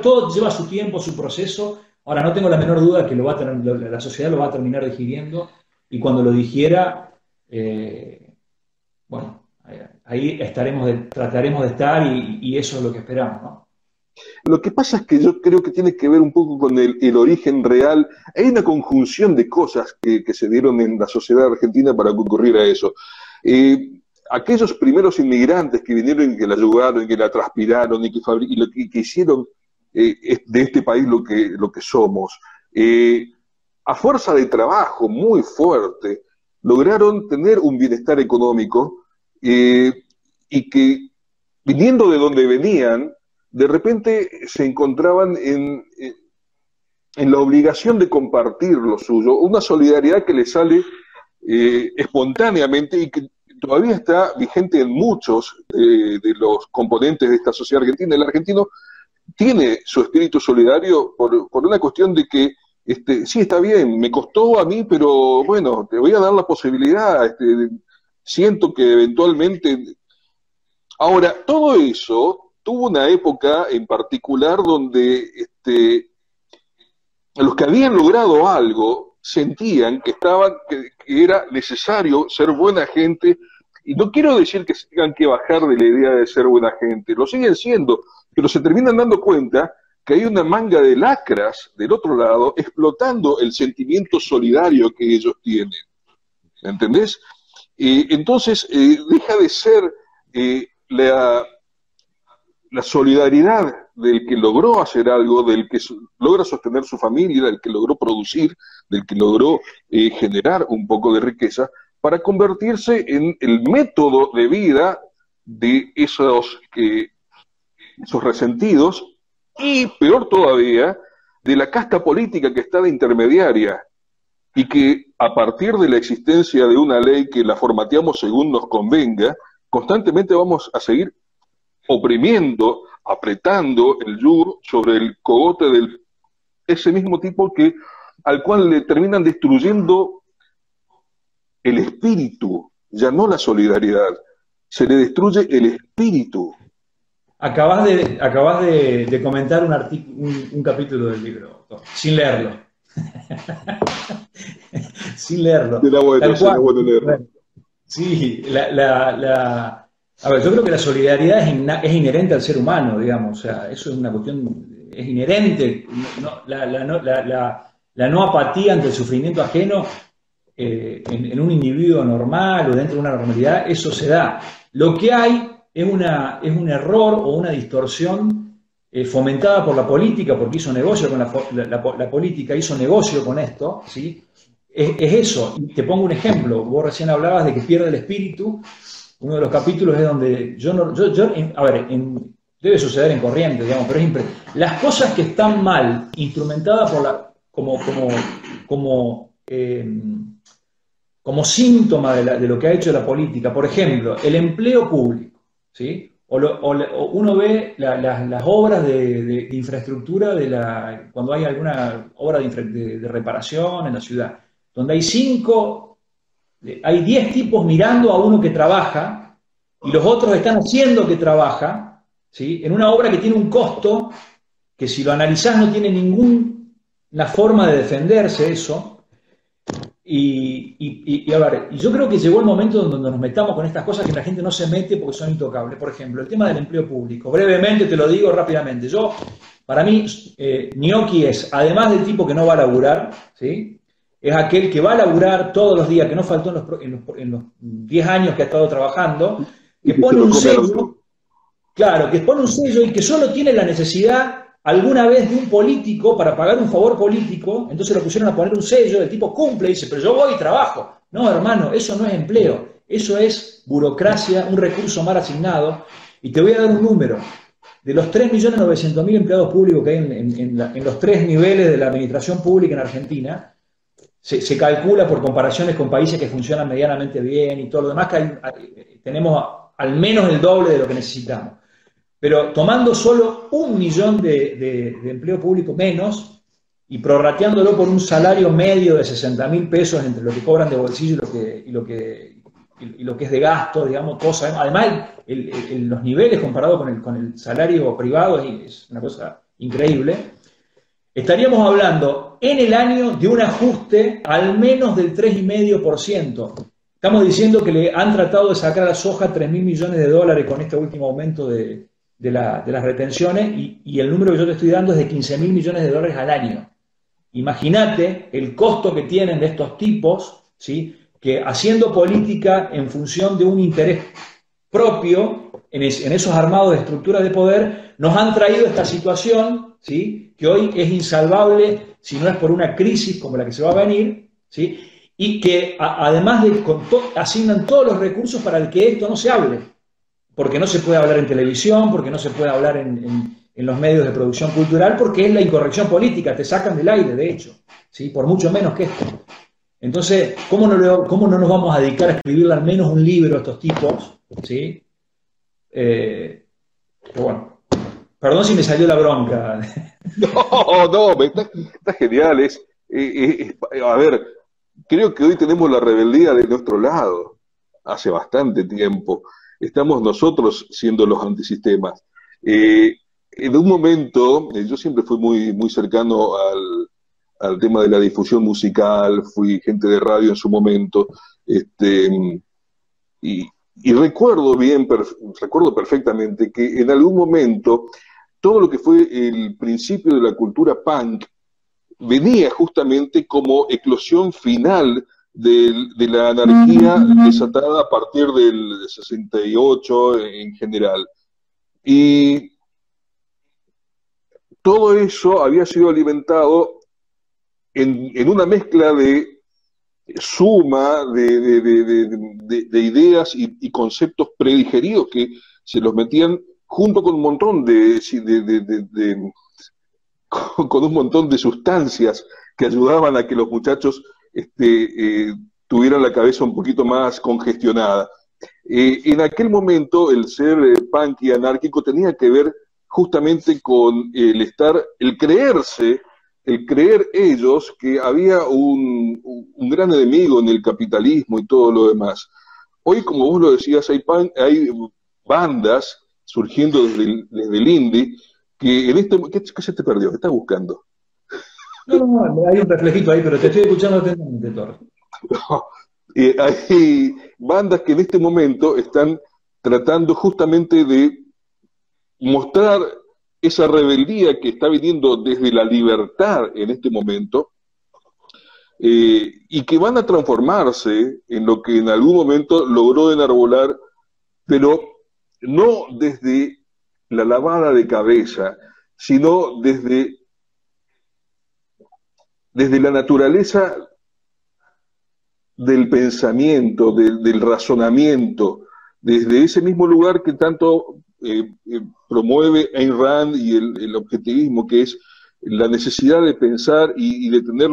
Speaker 2: todo lleva su tiempo, su proceso. Ahora, no tengo la menor duda que lo va a la sociedad lo va a terminar digiriendo y cuando lo digiera, eh, bueno, ahí estaremos trataremos de estar y eso es lo que esperamos, ¿no?
Speaker 1: Lo que pasa es que yo creo que tiene que ver un poco con el, origen real. Hay una conjunción de cosas que, se dieron en la sociedad argentina para que ocurriera eso. Eh, aquellos primeros inmigrantes que vinieron y que la ayudaron, y que la transpiraron y que, y lo que, hicieron eh, de este país lo que, lo que somos, eh, a fuerza de trabajo muy fuerte, lograron tener un bienestar económico y que viniendo de donde venían, de repente se encontraban en, en la obligación de compartir lo suyo, una solidaridad que le sale eh, espontáneamente y que todavía está vigente en muchos de los componentes de esta sociedad argentina. El argentino tiene su espíritu solidario por, una cuestión de que, este, sí, está bien, me costó a mí, pero bueno, te voy a dar la posibilidad, este, siento que eventualmente... Ahora, todo eso tuvo una época en particular donde este, los que habían logrado algo sentían que estaban, que, era necesario ser buena gente, y no quiero decir que se tengan que bajar de la idea de ser buena gente, lo siguen siendo, pero se terminan dando cuenta que hay una manga de lacras del otro lado explotando el sentimiento solidario que ellos tienen. ¿Entendés? entonces eh, deja de ser eh, la, la solidaridad del que logró hacer algo, del que logra sostener su familia, del que logró producir, del que logró eh, generar un poco de riqueza, para convertirse en el método de vida de esos, que, esos resentidos y, peor todavía, de la casta política que está de intermediaria y que a partir de la existencia de una ley que la formateamos según nos convenga, constantemente vamos a seguir oprimiendo, apretando el yur sobre el cogote de ese mismo tipo que al cual le terminan destruyendo el espíritu, ya no la solidaridad, se le destruye el espíritu.
Speaker 2: Acabas de, acabas de, comentar un, un, capítulo del libro, sin leerlo. sin leerlo. bueno, leerlo. Sí, la, a ver, yo creo que la solidaridad es, inherente al ser humano, digamos, o sea, eso es una cuestión, es inherente, la, no apatía ante el sufrimiento ajeno eh, en, un individuo normal o dentro de una normalidad, eso se da. Lo que hay es, una, es un error o una distorsión eh, fomentada por la política, porque hizo negocio con la, política, hizo negocio con esto, ¿sí? Es, es eso, te pongo un ejemplo, vos recién hablabas de que pierde el espíritu, uno de los capítulos es donde yo no, yo, a ver, debe suceder en corriente, digamos, pero es Las cosas que están mal, instrumentadas por la, como, como, como, em, como síntoma de, lo que ha hecho la política, por ejemplo, el empleo público, ¿sí? O, uno ve las obras de, infraestructura de la, cuando hay alguna obra de, reparación en la ciudad, donde hay cinco hay 10 tipos mirando a uno que trabaja y los otros están haciendo que trabaja, ¿sí? en una obra que tiene un costo que si lo analizás no tiene ninguna forma de defenderse eso. Y, a ver, yo creo que llegó el momento donde nos metamos con estas cosas que la gente no se mete porque son intocables. Por ejemplo, el tema del empleo público. Brevemente te lo digo rápidamente. Yo, para mí, eh, es, además del tipo que no va a laburar, ¿sí? Es aquel que va a laburar todos los días, que no faltó en los, 10 años que ha estado trabajando, que pone un sello, claro, que pone un sello y que solo tiene la necesidad alguna vez de un político para pagar un favor político, entonces lo pusieron a poner un sello, el tipo cumple y dice, pero yo voy y trabajo. No, hermano, eso no es empleo, eso es burocracia, un recurso mal asignado. Y te voy a dar un número. De los 3.900.000 empleados públicos que hay en los tres niveles de la administración pública en Argentina, se, calcula por comparaciones con países que funcionan medianamente bien y todo lo demás, que tenemos al menos el doble de lo que necesitamos. Pero tomando solo un millón de, empleo público menos y prorrateándolo por un salario medio de 60 mil pesos entre lo que cobran de bolsillo y lo que, y lo que, y lo que es de gasto, digamos, cosas. Además, los niveles comparados con el, con el salario privado es una cosa increíble estaríamos hablando en el año de un ajuste al menos del 3,5%. Estamos diciendo que le han tratado de sacar a la soja 3 mil millones de dólares con este último aumento de, las retenciones y, el número que yo te estoy dando es de 15 mil millones de dólares al año. Imagínate el costo que tienen de estos tipos, ¿sí? que haciendo política en función de un interés propio en, en esos armados de estructuras de poder, nos han traído esta situación ¿sí? que hoy es insalvable si no es por una crisis como la que se va a venir, ¿sí? y que además de asignan todos los recursos para el que esto no se hable, porque no se puede hablar en televisión, porque no se puede hablar en, los medios de producción cultural porque es la incorrección política, te sacan del aire, de hecho, ¿sí? por mucho menos que esto. Entonces, ¿cómo no, ¿cómo no nos vamos a dedicar a escribirle al menos un libro a estos tipos? ¿sí? Eh, bueno, perdón si me salió la bronca.
Speaker 1: No, no, está, genial. Es, a ver, creo que hoy tenemos la rebeldía de nuestro lado, hace bastante tiempo. Estamos nosotros siendo los antisistemas. Eh, en un momento, eh, yo siempre fui muy, muy cercano al, al, tema de la difusión musical, fui gente de radio en su momento, este, y recuerdo bien, recuerdo perfectamente que en algún momento todo lo que fue el principio de la cultura punk venía justamente como eclosión final de, la anarquía desatada a partir del 68 en general. Y todo eso había sido alimentado en, una mezcla de suma de, ideas y, y, conceptos predigeridos que se los metían junto con un montón de, con un montón de sustancias que ayudaban a que los muchachos este, eh, tuvieran la cabeza un poquito más congestionada. Eh, en aquel momento el ser eh, punk y anárquico tenía que ver justamente con el estar, el creerse, el creer ellos que había un, un gran enemigo en el capitalismo y todo lo demás. Hoy, como vos lo decías, hay, hay bandas surgiendo desde el, desde indie, que en este... ¿Qué, se te perdió? ¿Qué estás buscando?
Speaker 2: No, no, hay un reflejito ahí, pero te estoy escuchando atentamente, Thor.
Speaker 1: hay bandas que en este momento están tratando justamente de mostrar esa rebeldía que está viniendo desde la libertad en este momento eh, y que van a transformarse en lo que en algún momento logró enarbolar, pero no desde la lavada de cabeza, sino desde, desde la naturaleza del pensamiento, del, razonamiento, desde ese mismo lugar que tanto eh, eh, promueve Ayn Rand y el, objetivismo, que es la necesidad de pensar y, de tener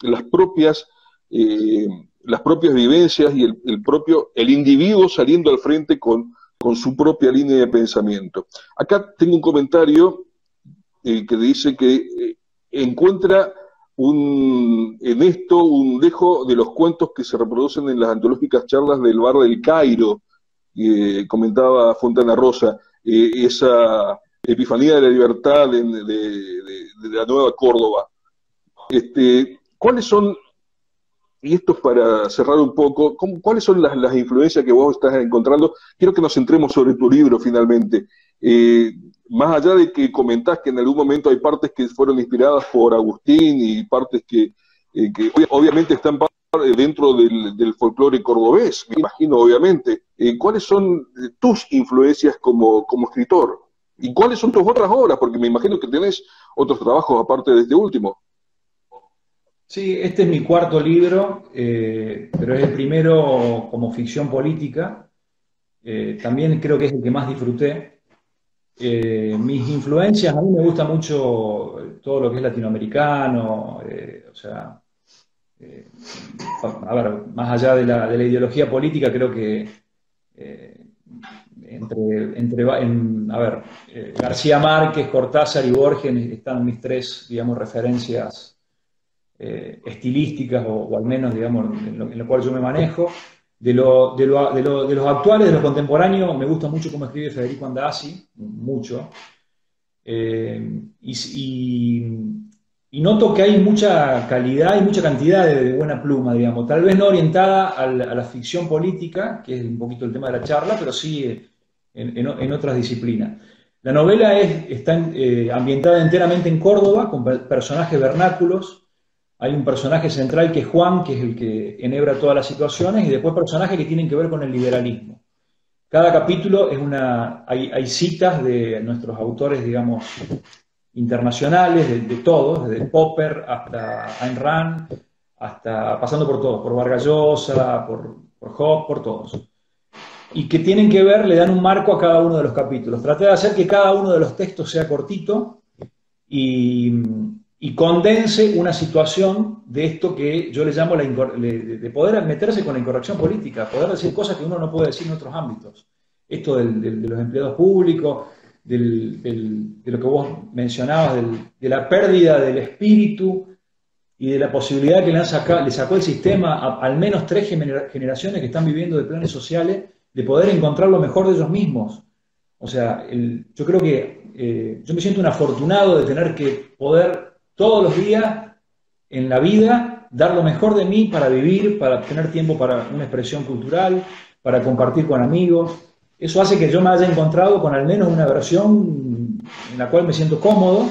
Speaker 1: las propias eh, las propias vivencias y el, propio, el individuo saliendo al frente con, con, su propia línea de pensamiento. Acá tengo un comentario eh, que dice que eh, encuentra un, en esto un dejo de los cuentos que se reproducen en las antológicas charlas del bar del Cairo, eh, comentaba Fontana Rosa, esa epifanía de la libertad de, de, la nueva Córdoba. Este, ¿Cuáles son y esto es para cerrar un poco, ¿cuáles son las, influencias que vos estás encontrando? Quiero que nos centremos sobre tu libro finalmente. Eh, más allá de que comentás que en algún momento hay partes que fueron inspiradas por Agustín y partes que, eh, obviamente están dentro del, folclore cordobés, me imagino, obviamente. Eh, ¿Cuáles son tus influencias como, como escritor? ¿Y cuáles son tus otras obras? Porque me imagino que tenés otros trabajos aparte de este último.
Speaker 2: Sí, este es mi cuarto libro, eh, pero es el primero como ficción política. Eh, también creo que es el que más disfruté. Eh, mis influencias, a mí me gusta mucho todo lo que es latinoamericano, o sea, a ver, más allá de la, ideología política, creo que entre, entre a ver, García Márquez, Cortázar y Borges están mis tres, digamos, referencias eh, estilísticas o, al menos, digamos, en lo, cual yo me manejo. De, lo, de, lo, de, los actuales, de los contemporáneos, me gusta mucho cómo escribe Federico Andasi, mucho. Eh, y, y, noto que hay mucha calidad y mucha cantidad de, buena pluma, digamos, tal vez no orientada a la, ficción política, que es un poquito el tema de la charla, pero sí en, en, otras disciplinas. La novela es, está eh, ambientada enteramente en Córdoba, con personajes vernáculos, hay un personaje central que es Juan, que es el que enhebra todas las situaciones, y después personajes que tienen que ver con el liberalismo. Cada capítulo es una. Hay, citas de nuestros autores, digamos, internacionales, de, todos, desde Popper hasta Ayn Rand, hasta pasando por todos, por Vargas Llosa, por, por Hobbes, por todos. y que tienen que ver, le dan un marco a cada uno de los capítulos. Traté de hacer que cada uno de los textos sea cortito y, condense una situación de esto que yo le llamo la, de poder meterse con la incorrección política, poder decir cosas que uno no puede decir en otros ámbitos. Esto de los empleados públicos, de lo que vos mencionabas, de la pérdida del espíritu y de la posibilidad que le, han le sacó el sistema a al menos tres generaciones que están viviendo de planes sociales, de poder encontrar lo mejor de ellos mismos. O sea, yo creo que eh, yo me siento un afortunado de tener que poder todos los días en la vida dar lo mejor de mí para vivir, para tener tiempo para una expresión cultural, para compartir con amigos. Eso hace que yo me haya encontrado con al menos una versión en la cual me siento cómodo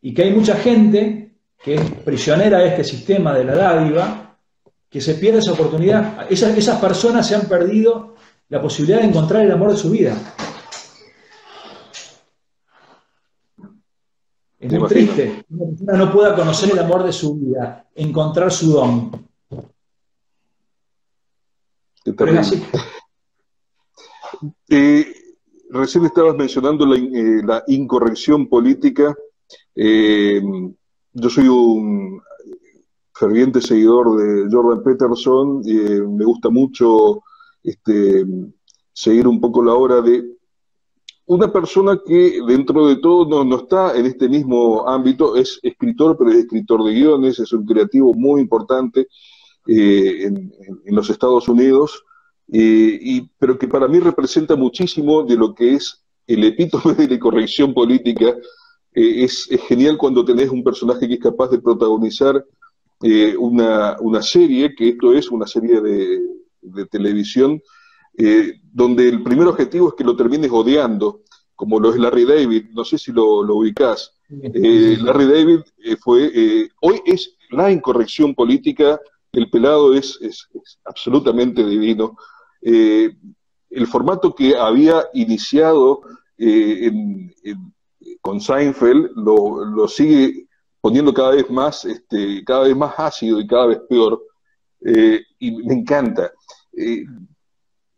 Speaker 2: y que hay mucha gente que es prisionera de este sistema de la dádiva, que se pierde esa oportunidad. Esas, esas personas se han perdido la posibilidad de encontrar el amor de su vida. Es muy triste que una persona no pueda conocer el amor de su vida, encontrar su don.
Speaker 1: Eh, recién estabas mencionando la, eh, la incorrección política. Eh, yo soy un ferviente seguidor de Jordan Peterson, eh, me gusta mucho este, seguir un poco la obra de una persona que dentro de todo no, está en este mismo ámbito, es escritor, pero es escritor de guiones, es un creativo muy importante eh, en, los Estados Unidos, eh, y, pero que para mí representa muchísimo de lo que es el epítome de la corrección política. Eh, es, genial cuando tenés un personaje que es capaz de protagonizar eh, una, serie, que esto es una serie de, televisión, eh, donde el primer objetivo es que lo termines odiando, como lo es Larry David, no sé si lo, lo ubicás. Larry David fue, hoy es la incorrección política, el pelado es, absolutamente divino. el formato que había iniciado en con Seinfeld lo, sigue poniendo cada vez más, este, cada vez más ácido y cada vez peor. Eh, y me encanta. Eh,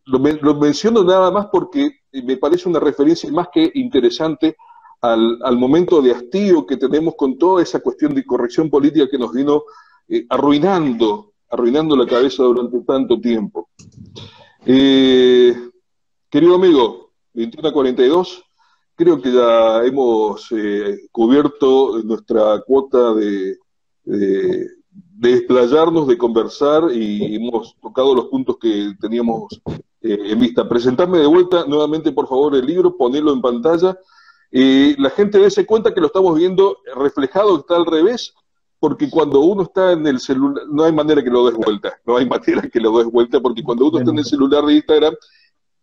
Speaker 1: lo, menciono nada más porque me parece una referencia más que interesante al, momento de hastío que tenemos con toda esa cuestión de corrección política que nos vino eh, arruinando, arruinando la cabeza durante tanto tiempo. querido amigo, 2142, creo que ya hemos eh, cubierto nuestra cuota de, desplayarnos, de conversar y hemos tocado los puntos que teníamos eh, en vista. Presentarme de vuelta nuevamente, por favor, el libro, ponerlo en pantalla. y la gente dése cuenta que lo estamos viendo reflejado, está al revés, porque cuando uno está en el celular, no hay manera que lo des vuelta, no hay manera que lo des vuelta, porque cuando uno está en el celular de Instagram,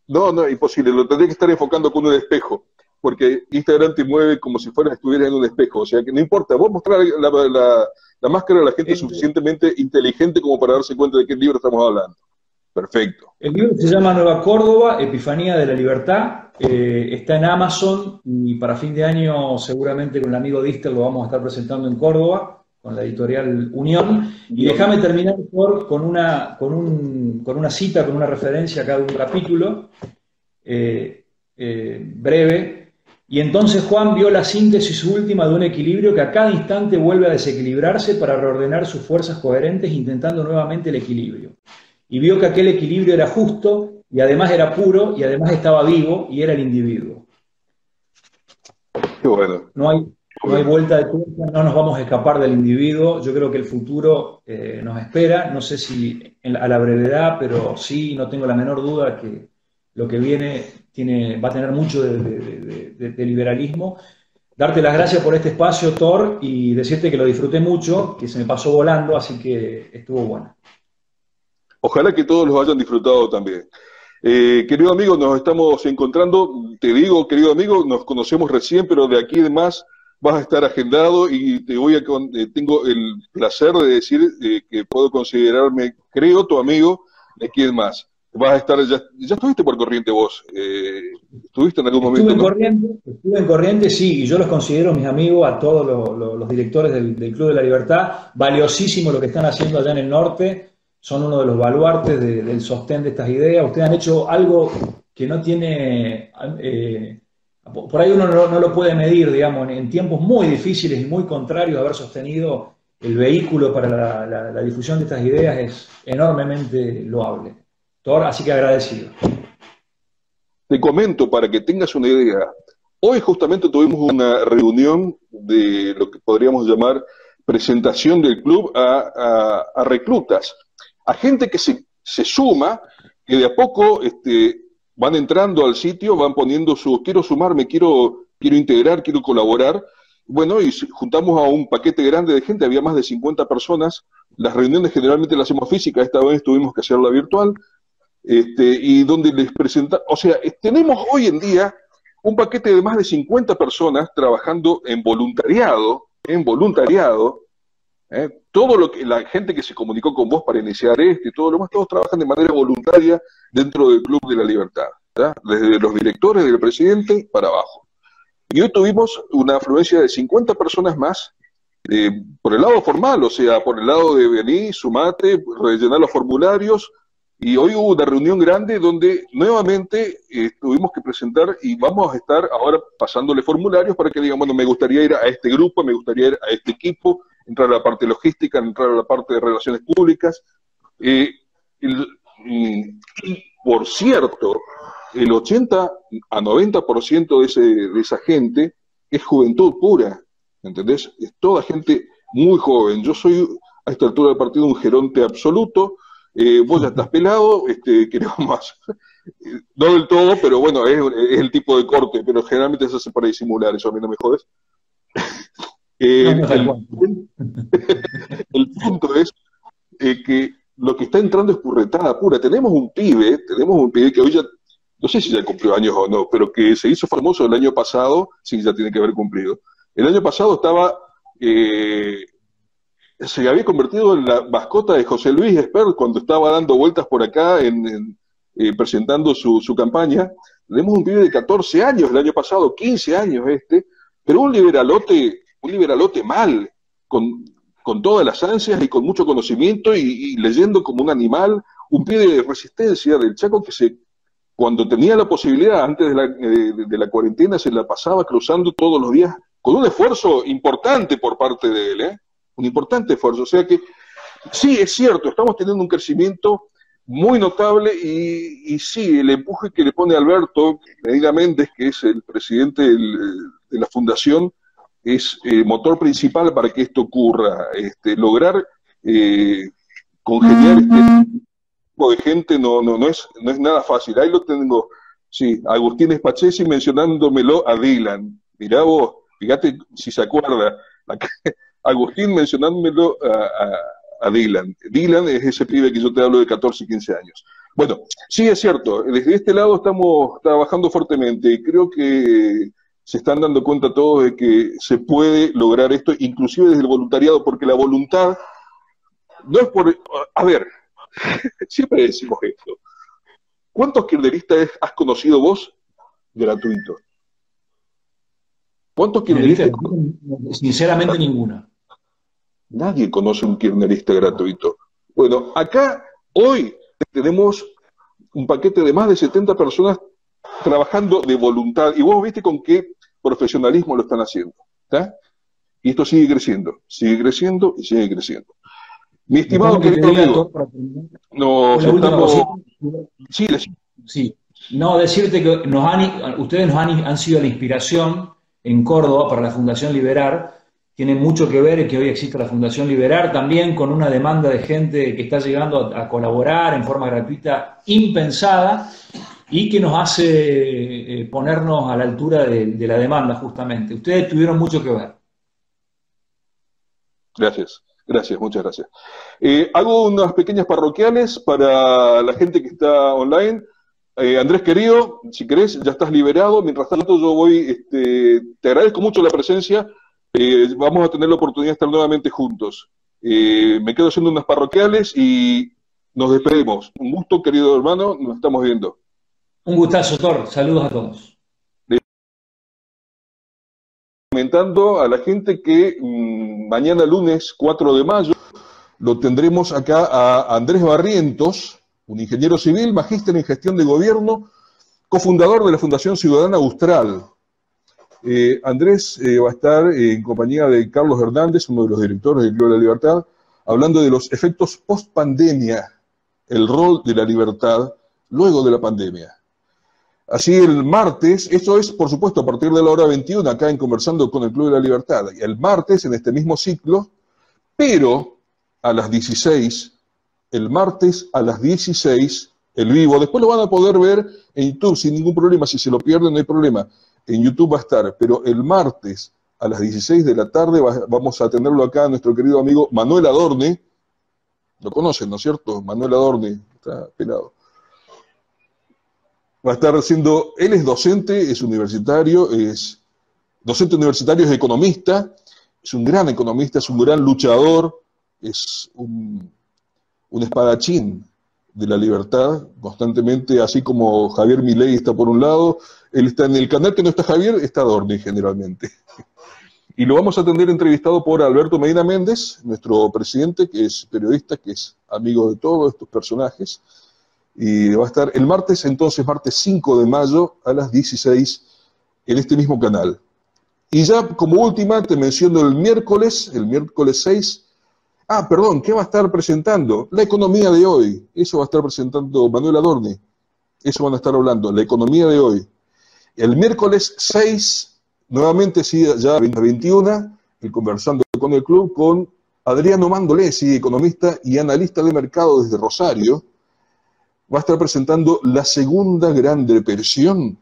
Speaker 1: no, no, imposible, lo tendría que estar enfocando con un espejo porque Instagram te mueve como si fueras estuvieras en un espejo. O sea que no importa, vos mostrar la, máscara a la gente suficientemente inteligente como para darse cuenta de qué libro estamos hablando. Perfecto.
Speaker 2: El libro se llama Nueva Córdoba, Epifanía de la Libertad. Eh, está en Amazon y para fin de año seguramente con el amigo Dister lo vamos a estar presentando en Córdoba con la editorial Unión. Y déjame terminar por, con, una, con, un, con una cita, con una referencia a cada un capítulo eh, eh, breve y entonces Juan vio la síntesis última de un equilibrio que a cada instante vuelve a desequilibrarse para reordenar sus fuerzas coherentes intentando nuevamente el equilibrio. Y vio que aquel equilibrio era justo y además era puro y además estaba vivo y era el individuo. bueno. No hay, no hay vuelta de tuerca, no nos vamos a escapar del individuo. Yo creo que el futuro eh, nos espera, no sé si a la brevedad, pero sí, no tengo la menor duda que lo que viene va a tener mucho de, liberalismo. Darte las gracias por este espacio, Thor, y decirte que lo disfruté mucho, que se me pasó volando, así que estuvo bueno.
Speaker 1: Ojalá que todos lo hayan disfrutado también. Eh, querido amigo, nos estamos encontrando, te digo, querido amigo, nos conocemos recién, pero de aquí en más vas a estar agendado y te voy a eh, tengo el placer de decir eh, que puedo considerarme, creo, tu amigo de aquí en más vas a estar, ya, ya estuviste por corriente vos, eh, ¿estuviste en algún momento?
Speaker 2: Estuve en, corriente, estuve en corriente, sí, y yo los considero mis amigos, a todos los, directores del, Club de la Libertad, valiosísimo lo que están haciendo allá en el norte, son uno de los baluartes del sostén de estas ideas. Ustedes han hecho algo que no tiene, eh, por ahí uno no, lo puede medir, digamos, en, tiempos muy difíciles y muy contrarios, haber sostenido el vehículo para la, difusión de estas ideas es enormemente loable. Así que agradecido.
Speaker 1: Te comento para que tengas una idea. Hoy justamente tuvimos una reunión de lo que podríamos llamar presentación del club a reclutas a gente que se, suma, que de a poco este, van entrando al sitio, van poniendo su, quiero sumarme, quiero, quiero integrar, quiero colaborar. Bueno, y juntamos a un paquete grande de gente, había más de 50 personas. Las reuniones generalmente las hacemos físicas, esta vez tuvimos que hacerla virtual. Este, y donde les presenta, o sea, tenemos hoy en día un paquete de más de 50 personas trabajando en voluntariado, en voluntariado, ¿eh? Todo lo que la gente que se comunicó con vos para iniciar este todo lo más, todos trabajan de manera voluntaria dentro del Club de la Libertad, desde los directores, del presidente para abajo. Y hoy tuvimos una afluencia de 50 personas más eh, por el lado formal, o sea, por el lado de venir, sumate, rellenar los formularios, y hoy hubo una reunión grande donde nuevamente eh, tuvimos que presentar y vamos a estar ahora pasándole formularios para que digan, bueno, me gustaría ir a este grupo, me gustaría ir a este equipo, entrar a la parte logística, entrar a la parte de relaciones públicas. Eh, y, por cierto, el 80 a 90% de, ese, de esa gente es juventud pura, ¿entendés? Es toda gente muy joven. Yo soy a esta altura del partido un geronte absoluto, eh, vos ya estás pelado, este, queremos más. no del todo, pero bueno, es, es, el tipo de corte, pero generalmente se hace para disimular, eso a mí no me jodes. Eh, el, punto es eh, que lo que está entrando es purretada pura. Tenemos un pibe, tenemos un pibe que hoy ya, no sé si ya cumplió años o no, pero que se hizo famoso el año pasado, sí, ya tiene que haber cumplido. El año pasado estaba, eh, se había convertido en la mascota de José Luis Esper cuando estaba dando vueltas por acá en, presentando su, su campaña. Tenemos un pibe de 14 años el año pasado, 15 años este, pero un liberalote un liberalote mal, con, todas las ansias y con mucho conocimiento y, leyendo como un animal, un pie de resistencia del Chaco que se, cuando tenía la posibilidad, antes de la, de, la cuarentena, se la pasaba cruzando todos los días con un esfuerzo importante por parte de él, ¿eh? Un importante esfuerzo. O sea que sí, es cierto, estamos teniendo un crecimiento muy notable y, y sí, el empuje que le pone Alberto Medina Méndez, que es el presidente de la fundación, es el eh, motor principal para que esto ocurra. Este, lograr eh, congeniar este tipo de gente no, no, no, es, no es nada fácil. Ahí lo tengo, sí, Agustín Espachesi mencionándomelo a Dylan. Mirá vos, fíjate si se acuerda, Agustín mencionándomelo a, a, Dylan. Dylan es ese pibe que yo te hablo de 14, 15 años. Bueno, sí es cierto, desde este lado estamos trabajando fuertemente y creo que se están dando cuenta todos de que se puede lograr esto, inclusive desde el voluntariado, porque la voluntad no es por... A ver, siempre decimos esto. ¿Cuántos kirchneristas has conocido vos gratuitos?
Speaker 2: ¿Cuántos kirchneristas? Sinceramente ninguna.
Speaker 1: Nadie conoce un kirchnerista gratuito. Bueno, acá hoy tenemos un paquete de más de 70 personas trabajando de voluntad. Y vos viste con qué profesionalismo lo están haciendo. Y esto sigue creciendo, sigue creciendo y sigue creciendo. Mi estimado querido amigo,
Speaker 2: nos estamos... Sí, sí, no, decirte que nos han, ustedes nos han, han sido la inspiración en Córdoba para la Fundación Liberar, tiene mucho que ver que hoy existe la Fundación Liberar, también con una demanda de gente que está llegando a, colaborar en forma gratuita impensada, y que nos hace eh, ponernos a la altura de, la demanda, justamente. Ustedes tuvieron mucho que ver.
Speaker 1: Gracias, gracias, muchas gracias. Eh, hago unas pequeñas parroquiales para la gente que está online. Eh, Andrés querido, si querés, ya estás liberado. Mientras tanto, yo voy, este, te agradezco mucho la presencia. Vamos a tener la oportunidad de estar nuevamente juntos. me quedo haciendo unas parroquiales y nos despedimos. Un gusto, querido hermano, nos estamos viendo.
Speaker 2: Un gustazo, Thor. Saludos a todos.
Speaker 1: Comentando a la gente que mm, mañana lunes 4 de mayo lo tendremos acá a Andrés Barrientos, un ingeniero civil, magíster en gestión de gobierno, cofundador de la Fundación Ciudadana Austral. Eh, Andrés eh, va a estar en compañía de Carlos Hernández, uno de los directores del Club de la Libertad, hablando de los efectos post pandemia, el rol de la libertad luego de la pandemia. Así el martes, esto es por supuesto a partir de la hora 21 acá en Conversando con el Club de la Libertad, el martes en este mismo ciclo, pero a las 16, el martes a las 16, el vivo, después lo van a poder ver en YouTube sin ningún problema, si se lo pierden no hay problema, en YouTube va a estar, pero el martes a las 16 de la tarde vamos a tenerlo acá a nuestro querido amigo Manuel Adorne, lo conocen, ¿no es cierto? Manuel Adorne, está pelado va a estar haciendo, él es docente, es universitario, es docente universitario, es economista, es un gran economista, es un gran luchador, es un, espadachín de la libertad, constantemente, así como Javier Milei está por un lado, está en el canal que no está Javier, está Dorni generalmente. Y lo vamos a tener entrevistado por Alberto Medina Méndez, nuestro presidente, que es periodista, que es amigo de todos estos personajes, y va a estar el martes, entonces, martes 5 de mayo a las 16 en este mismo canal. Y ya como última te menciono el miércoles, el miércoles 6. Ah, perdón, ¿qué va a estar presentando? La economía de hoy. Eso va a estar presentando Manuel Adorni. Eso van a estar hablando, la economía de hoy. El miércoles 6, nuevamente sí, ya 21, el conversando con el club con Adriano Mandolesi, economista y analista de mercado desde Rosario va a estar presentando la segunda gran depresión.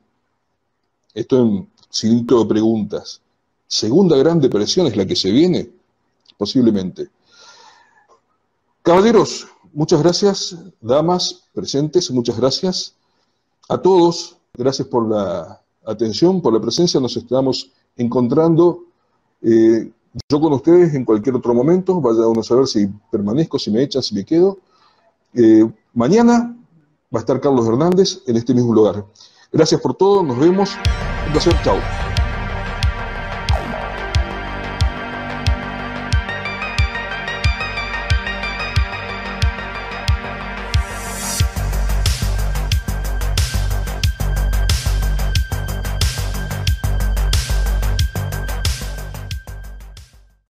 Speaker 1: Esto en signo de preguntas. ¿Segunda gran depresión es la que se viene? Posiblemente. Caballeros, muchas gracias. Damas presentes, muchas gracias. A todos, gracias por la atención, por la presencia. Nos estamos encontrando. Eh, yo con ustedes en cualquier otro momento. Vaya uno a saber si permanezco, si me echan, si me quedo. Eh, mañana va a estar Carlos Hernández en este mismo lugar. Gracias por todo, nos vemos. Un placer, chao.